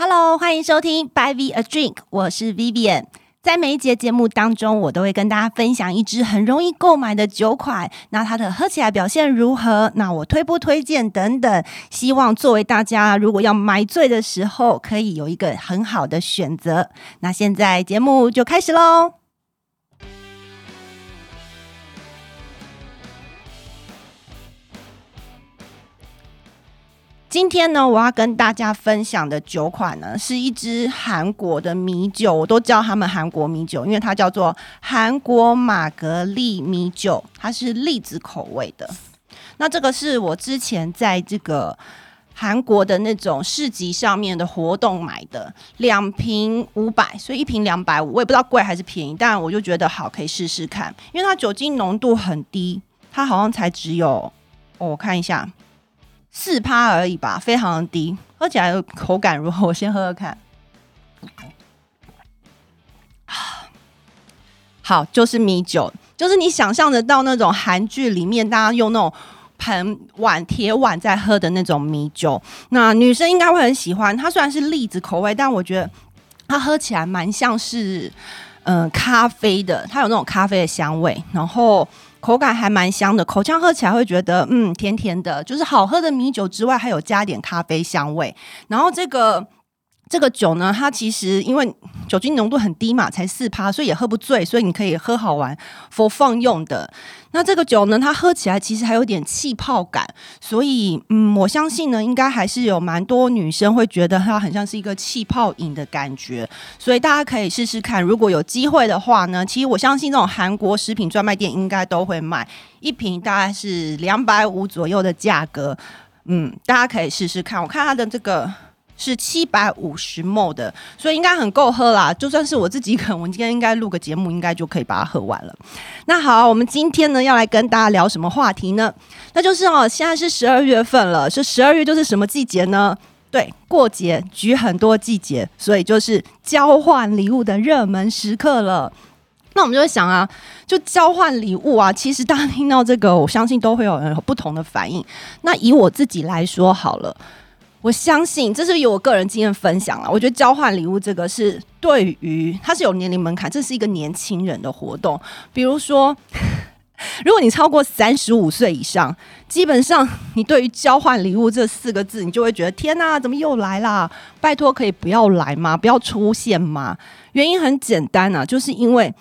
Hello，欢迎收听 Buy V a Drink，我是 Vivian。在每一节节目当中，我都会跟大家分享一支很容易购买的酒款，那它的喝起来表现如何？那我推不推荐等等，希望作为大家如果要买醉的时候，可以有一个很好的选择。那现在节目就开始喽。今天呢，我要跟大家分享的酒款呢，是一支韩国的米酒，我都叫他们韩国米酒，因为它叫做韩国玛格丽米酒，它是栗子口味的。那这个是我之前在这个韩国的那种市集上面的活动买的，两瓶五百，所以一瓶两百五，我也不知道贵还是便宜，但我就觉得好，可以试试看，因为它酒精浓度很低，它好像才只有，我看一下。四趴而已吧，非常低，喝起来口感如何？我先喝喝看。好，就是米酒，就是你想象得到那种韩剧里面大家用那种盆碗、铁碗在喝的那种米酒。那女生应该会很喜欢。它虽然是栗子口味，但我觉得它喝起来蛮像是嗯咖啡的，它有那种咖啡的香味，然后。口感还蛮香的，口腔喝起来会觉得嗯甜甜的，就是好喝的米酒之外，还有加点咖啡香味。然后这个这个酒呢，它其实因为酒精浓度很低嘛，才四趴，所以也喝不醉，所以你可以喝好玩，for 放用的。那这个酒呢，它喝起来其实还有点气泡感，所以嗯，我相信呢，应该还是有蛮多女生会觉得它很像是一个气泡饮的感觉，所以大家可以试试看。如果有机会的话呢，其实我相信这种韩国食品专卖店应该都会卖一瓶，大概是两百五左右的价格，嗯，大家可以试试看。我看它的这个。是七百五十 ml 的，所以应该很够喝啦。就算是我自己可能，我今天应该录个节目，应该就可以把它喝完了。那好，我们今天呢要来跟大家聊什么话题呢？那就是哦，现在是十二月份了，是十二月就是什么季节呢？对，过节举很多季节，所以就是交换礼物的热门时刻了。那我们就会想啊，就交换礼物啊，其实大家听到这个，我相信都会有不同的反应。那以我自己来说好了。我相信这是有我个人经验分享了。我觉得交换礼物这个是对于它是有年龄门槛，这是一个年轻人的活动。比如说，如果你超过三十五岁以上，基本上你对于交换礼物这四个字，你就会觉得天哪，怎么又来啦？拜托，可以不要来吗？不要出现吗？原因很简单啊，就是因为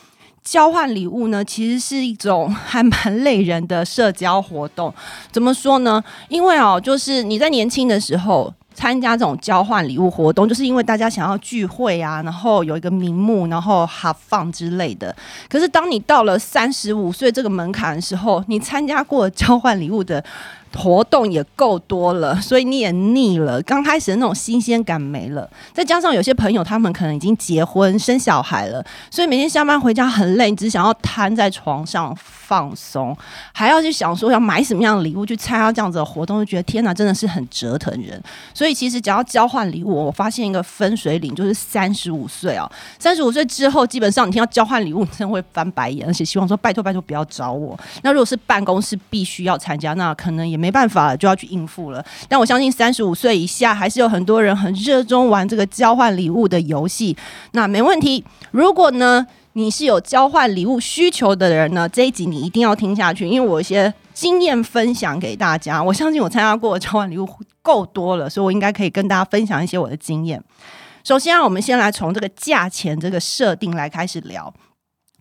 交换礼物呢，其实是一种还蛮累人的社交活动。怎么说呢？因为哦，就是你在年轻的时候。参加这种交换礼物活动，就是因为大家想要聚会啊，然后有一个名目，然后 have fun 之类的。可是当你到了三十五岁这个门槛的时候，你参加过交换礼物的。活动也够多了，所以你也腻了。刚开始的那种新鲜感没了，再加上有些朋友他们可能已经结婚生小孩了，所以每天下班回家很累，你只想要瘫在床上放松，还要去想说要买什么样的礼物去参加这样子的活动，就觉得天哪，真的是很折腾人。所以其实只要交换礼物，我发现一个分水岭就是三十五岁哦，三十五岁之后，基本上你听到交换礼物，真的会翻白眼，而且希望说拜托拜托不要找我。那如果是办公室必须要参加，那可能也没。没办法，就要去应付了。但我相信三十五岁以下还是有很多人很热衷玩这个交换礼物的游戏。那没问题。如果呢你是有交换礼物需求的人呢，这一集你一定要听下去，因为我有些经验分享给大家。我相信我参加过交换礼物够多了，所以我应该可以跟大家分享一些我的经验。首先，我们先来从这个价钱这个设定来开始聊。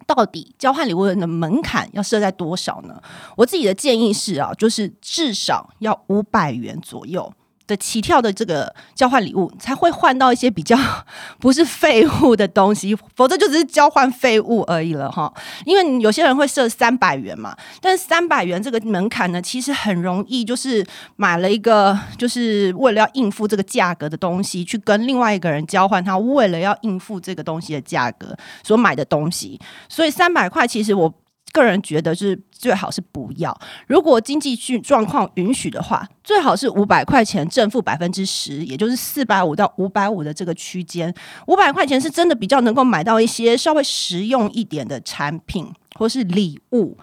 到底交换礼物的门槛要设在多少呢？我自己的建议是啊，就是至少要五百元左右。的起跳的这个交换礼物才会换到一些比较 不是废物的东西，否则就只是交换废物而已了哈。因为有些人会设三百元嘛，但是三百元这个门槛呢，其实很容易就是买了一个就是为了要应付这个价格的东西，去跟另外一个人交换他为了要应付这个东西的价格所买的东西，所以三百块其实我。个人觉得就是最好是不要。如果经济状况允许的话，最好是五百块钱正负百分之十，也就是四百五到五百五的这个区间。五百块钱是真的比较能够买到一些稍微实用一点的产品或是礼物。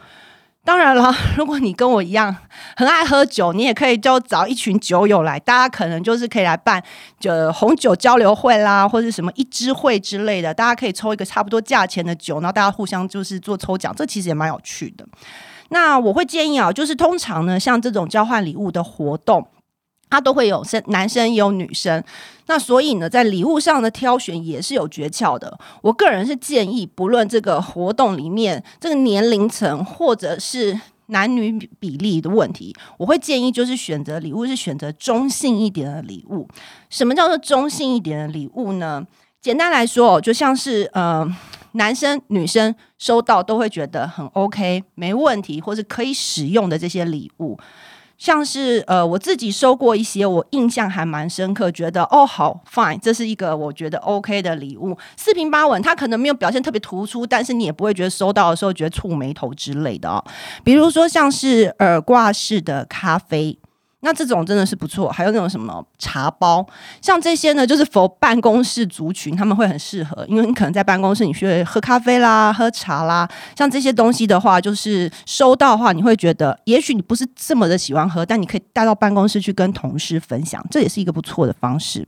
当然了，如果你跟我一样很爱喝酒，你也可以就找一群酒友来，大家可能就是可以来办就红酒交流会啦，或者什么一支会之类的，大家可以抽一个差不多价钱的酒，然后大家互相就是做抽奖，这其实也蛮有趣的。那我会建议啊，就是通常呢，像这种交换礼物的活动。它都会有生男生也有女生，那所以呢，在礼物上的挑选也是有诀窍的。我个人是建议，不论这个活动里面这个年龄层或者是男女比例的问题，我会建议就是选择礼物是选择中性一点的礼物。什么叫做中性一点的礼物呢？简单来说，就像是呃，男生女生收到都会觉得很 OK，没问题，或是可以使用的这些礼物。像是呃，我自己收过一些，我印象还蛮深刻，觉得哦好 fine，这是一个我觉得 OK 的礼物，四平八稳，它可能没有表现特别突出，但是你也不会觉得收到的时候觉得蹙眉头之类的哦。比如说像是耳挂式的咖啡。那这种真的是不错，还有那种什么茶包，像这些呢，就是否办公室族群他们会很适合，因为你可能在办公室你需要喝咖啡啦、喝茶啦，像这些东西的话，就是收到的话，你会觉得也许你不是这么的喜欢喝，但你可以带到办公室去跟同事分享，这也是一个不错的方式。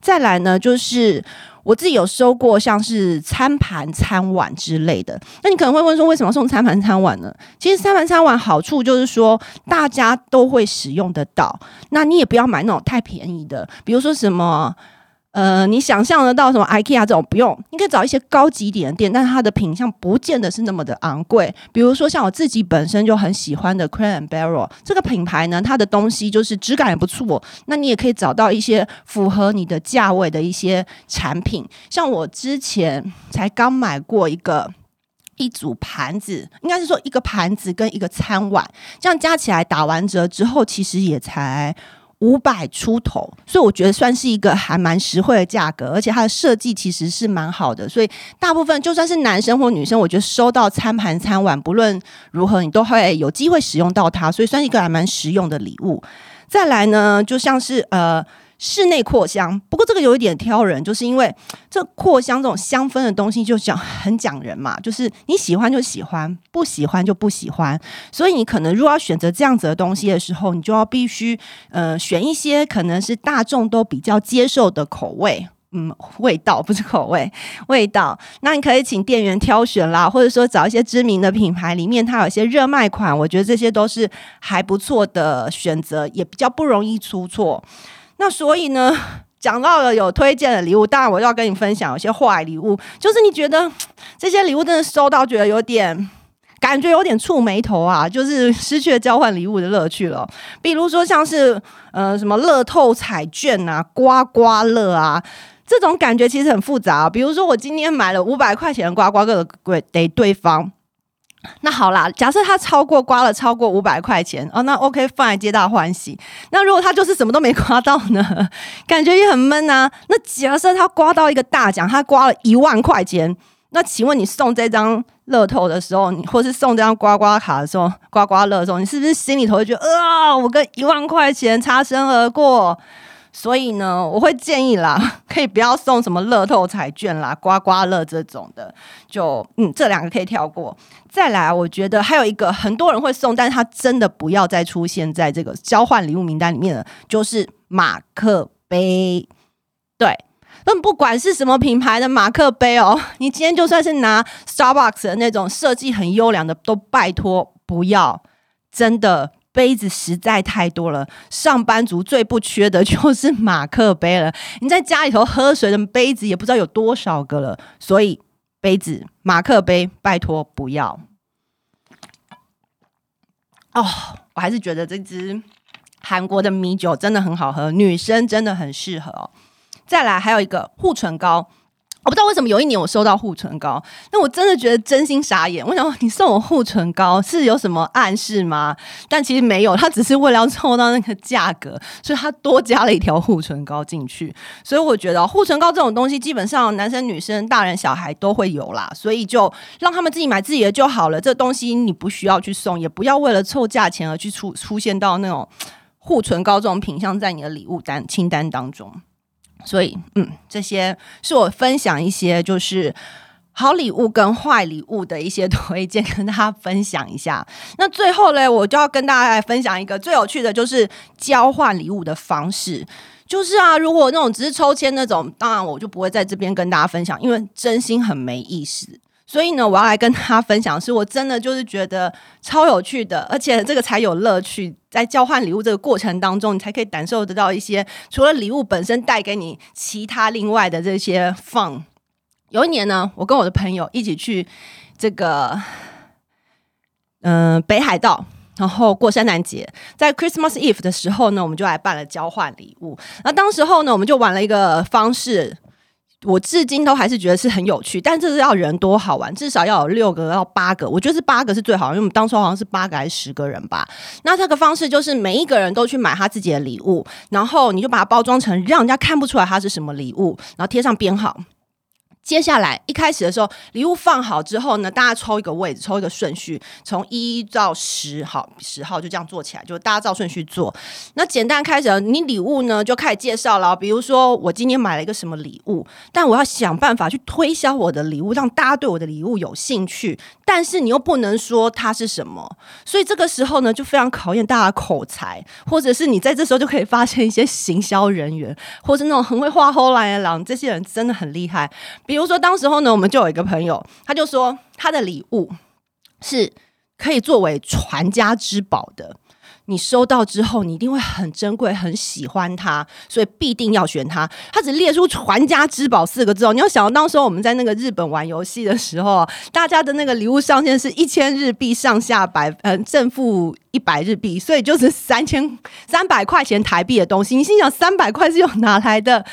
再来呢，就是。我自己有收过像是餐盘、餐碗之类的，那你可能会问说，为什么送餐盘、餐碗呢？其实餐盘、餐碗好处就是说，大家都会使用得到，那你也不要买那种太便宜的，比如说什么。呃，你想象得到什么 IKEA 这种不用，你可以找一些高级点的店，但是它的品相不见得是那么的昂贵。比如说像我自己本身就很喜欢的 Crate and Barrel 这个品牌呢，它的东西就是质感也不错。那你也可以找到一些符合你的价位的一些产品。像我之前才刚买过一个一组盘子，应该是说一个盘子跟一个餐碗，这样加起来打完折之后，其实也才。五百出头，所以我觉得算是一个还蛮实惠的价格，而且它的设计其实是蛮好的，所以大部分就算是男生或女生，我觉得收到餐盘餐碗，不论如何，你都会有机会使用到它，所以算是一个还蛮实用的礼物。再来呢，就像是呃。室内扩香，不过这个有一点挑人，就是因为 这扩香这种香氛的东西就讲很讲人嘛，就是你喜欢就喜欢，不喜欢就不喜欢。所以你可能如果要选择这样子的东西的时候，你就要必须呃选一些可能是大众都比较接受的口味，嗯，味道 不是口味，味道。那你可以请店员挑选啦，或者说找一些知名的品牌里面它有一些热卖款，我觉得这些都是还不错的选择，也比较不容易出错。那所以呢，讲到了有推荐的礼物，当然我要跟你分享有些坏礼物，就是你觉得 这些礼物真的收到，觉得有点感觉有点触眉头啊，就是失去了交换礼物的乐趣了。比如说像是呃什么乐透彩券啊、刮刮乐啊，这种感觉其实很复杂。比如说我今天买了五百块钱的刮刮乐给给对方。那好啦，假设他超过刮了超过五百块钱哦，那 OK fine，皆大欢喜。那如果他就是什么都没刮到呢？感觉也很闷啊。那假设他刮到一个大奖，他刮了一万块钱，那请问你送这张乐透的时候，你或是送这张刮刮卡的时候，刮刮乐的时候，你是不是心里头就觉得啊，我跟一万块钱擦身而过？所以呢，我会建议啦，可以不要送什么乐透彩券啦、刮刮乐这种的，就嗯，这两个可以跳过。再来，我觉得还有一个很多人会送，但是他真的不要再出现在这个交换礼物名单里面了，就是马克杯。对，那不管是什么品牌的马克杯哦，你今天就算是拿 Starbucks 的那种设计很优良的，都拜托不要，真的。杯子实在太多了，上班族最不缺的就是马克杯了。你在家里头喝水的杯子也不知道有多少个了，所以杯子马克杯拜托不要。哦，我还是觉得这支韩国的米酒真的很好喝，女生真的很适合。再来还有一个护唇膏。我不知道为什么有一年我收到护唇膏，那我真的觉得真心傻眼。我想你送我护唇膏是有什么暗示吗？但其实没有，他只是为了要凑到那个价格，所以他多加了一条护唇膏进去。所以我觉得护唇膏这种东西，基本上男生、女生、大人、小孩都会有啦，所以就让他们自己买自己的就好了。这东西你不需要去送，也不要为了凑价钱而去出出现到那种护唇膏这种品相在你的礼物单清单当中。所以，嗯，这些是我分享一些就是好礼物跟坏礼物的一些推荐，跟大家分享一下。那最后嘞，我就要跟大家来分享一个最有趣的，就是交换礼物的方式。就是啊，如果那种只是抽签那种，当然我就不会在这边跟大家分享，因为真心很没意思。所以呢，我要来跟大家分享，是我真的就是觉得超有趣的，而且这个才有乐趣。在交换礼物这个过程当中，你才可以感受得到一些除了礼物本身带给你其他另外的这些放。有一年呢，我跟我的朋友一起去这个，嗯，北海道，然后过圣诞节，在 Christmas Eve 的时候呢，我们就来办了交换礼物。那当时候呢，我们就玩了一个方式，我至今都还是觉得是很有趣，但这是要人多好玩，至少要有六个到八个，我觉得是八个是最好，因为我们当初好像是八个还是十个人吧。那这个方式就是每一个人都去买他自己的礼物，然后你就把它包装成让人家看不出来他是什么礼物，然后贴上编号。接下来一开始的时候，礼物放好之后呢，大家抽一个位置，抽一个顺序，从一到十号，十号就这样做起来，就大家照顺序做。那简单开始，你礼物呢就开始介绍了。比如说，我今天买了一个什么礼物，但我要想办法去推销我的礼物，让大家对我的礼物有兴趣。但是你又不能说它是什么，所以这个时候呢，就非常考验大家口才，或者是你在这时候就可以发现一些行销人员，或是那种很会画后来的狼，这些人真的很厉害。比比如说，当时候呢，我们就有一个朋友，他就说他的礼物是可以作为传家之宝的。你收到之后，你一定会很珍贵，很喜欢它，所以必定要选它。他只列出“传家之宝”四个字哦，你要想到当时候我们在那个日本玩游戏的时候，大家的那个礼物上限是一千日币上下百，嗯，正负一百日币，所以就是三千三百块钱台币的东西。你心想，三百块是有哪来的？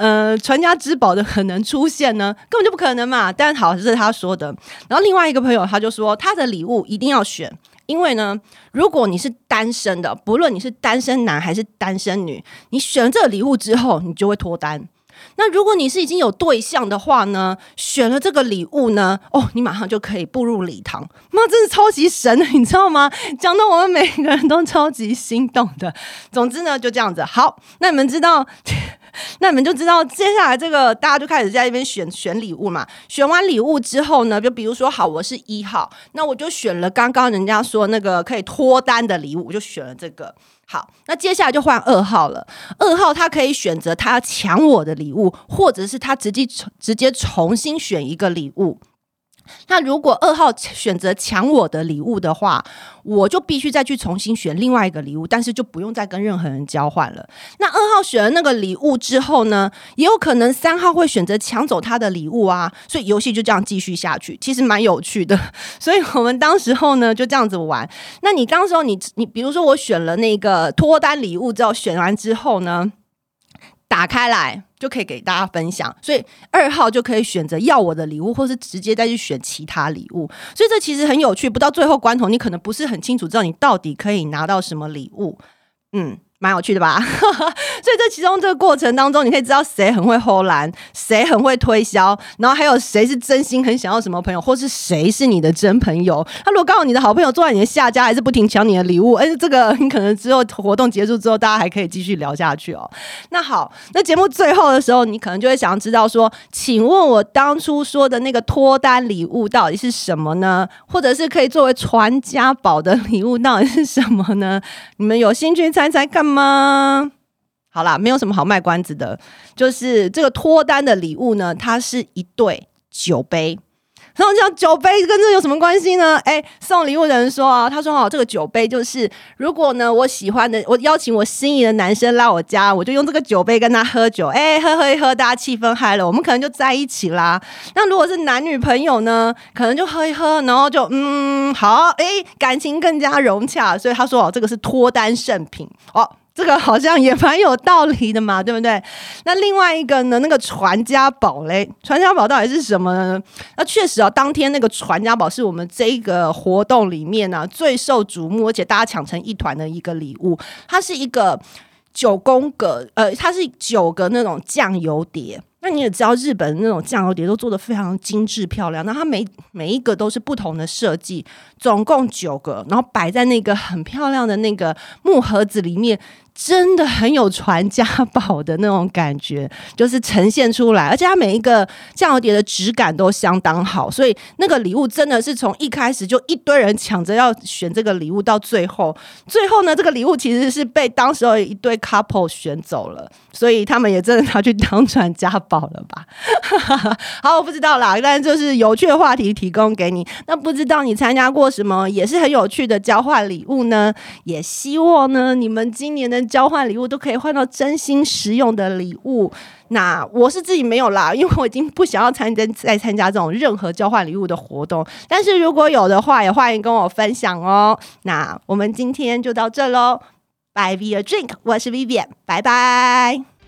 呃，传家之宝的可能出现呢？根本就不可能嘛！但好，这是他说的。然后另外一个朋友他就说，他的礼物一定要选。因为呢，如果你是单身的，不论你是单身男还是单身女，你选了这个礼物之后，你就会脱单。那如果你是已经有对象的话呢，选了这个礼物呢，哦，你马上就可以步入礼堂。妈，真是超级神的，你知道吗？讲的我们每个人都超级心动的。总之呢，就这样子。好，那你们知道？那你们就知道，接下来这个大家就开始在那边选选礼物嘛。选完礼物之后呢，就比如说，好，我是一号，那我就选了刚刚人家说那个可以脱单的礼物，我就选了这个。好，那接下来就换二号了。二号他可以选择他抢我的礼物，或者是他直接直接重新选一个礼物。那如果二号选择抢我的礼物的话，我就必须再去重新选另外一个礼物，但是就不用再跟任何人交换了。那二号选了那个礼物之后呢，也有可能三号会选择抢走他的礼物啊，所以游戏就这样继续下去，其实蛮有趣的。所以我们当时候呢就这样子玩。那你当时候你你比如说我选了那个脱单礼物之后，选完之后呢，打开来。就可以给大家分享，所以二号就可以选择要我的礼物，或是直接再去选其他礼物。所以这其实很有趣，不到最后关头，你可能不是很清楚知道你到底可以拿到什么礼物。嗯。蛮有趣的吧？所以这其中这个过程当中，你可以知道谁很会 hold 蓝，谁很会推销，然后还有谁是真心很想要什么朋友，或是谁是你的真朋友。他如果告诉你的好朋友坐在你的下家，还是不停抢你的礼物，哎，这个你可能之后活动结束之后，大家还可以继续聊下去哦。那好，那节目最后的时候，你可能就会想要知道说，请问我当初说的那个脱单礼物到底是什么呢？或者是可以作为传家宝的礼物到底是什么呢？你们有兴趣猜猜看？吗？好啦，没有什么好卖关子的，就是这个脱单的礼物呢，它是一对酒杯。然后讲酒杯跟这有什么关系呢？哎，送礼物的人说啊，他说哦，这个酒杯就是如果呢我喜欢的，我邀请我心仪的男生来我家，我就用这个酒杯跟他喝酒，哎，喝喝一喝，大家气氛嗨了，我们可能就在一起啦。那如果是男女朋友呢，可能就喝一喝，然后就嗯好，哎，感情更加融洽。所以他说哦，这个是脱单圣品哦。这个好像也蛮有道理的嘛，对不对？那另外一个呢？那个传家宝嘞，传家宝到底是什么呢？那确实啊，当天那个传家宝是我们这个活动里面呢最受瞩目，而且大家抢成一团的一个礼物。它是一个九宫格，呃，它是九个那种酱油碟。那你也知道，日本那种酱油碟都做的非常精致漂亮。那它每每一个都是不同的设计，总共九个，然后摆在那个很漂亮的那个木盒子里面。真的很有传家宝的那种感觉，就是呈现出来，而且它每一个酱油碟的质感都相当好，所以那个礼物真的是从一开始就一堆人抢着要选这个礼物，到最后，最后呢，这个礼物其实是被当时候一对 couple 选走了，所以他们也真的拿去当传家宝了吧？好，我不知道啦，但就是有趣的话题提供给你。那不知道你参加过什么也是很有趣的交换礼物呢？也希望呢，你们今年的。交换礼物都可以换到真心实用的礼物。那我是自己没有啦，因为我已经不想要参加再参加这种任何交换礼物的活动。但是如果有的话，也欢迎跟我分享哦。那我们今天就到这喽，Buy me a drink，我是 Vivian，拜拜。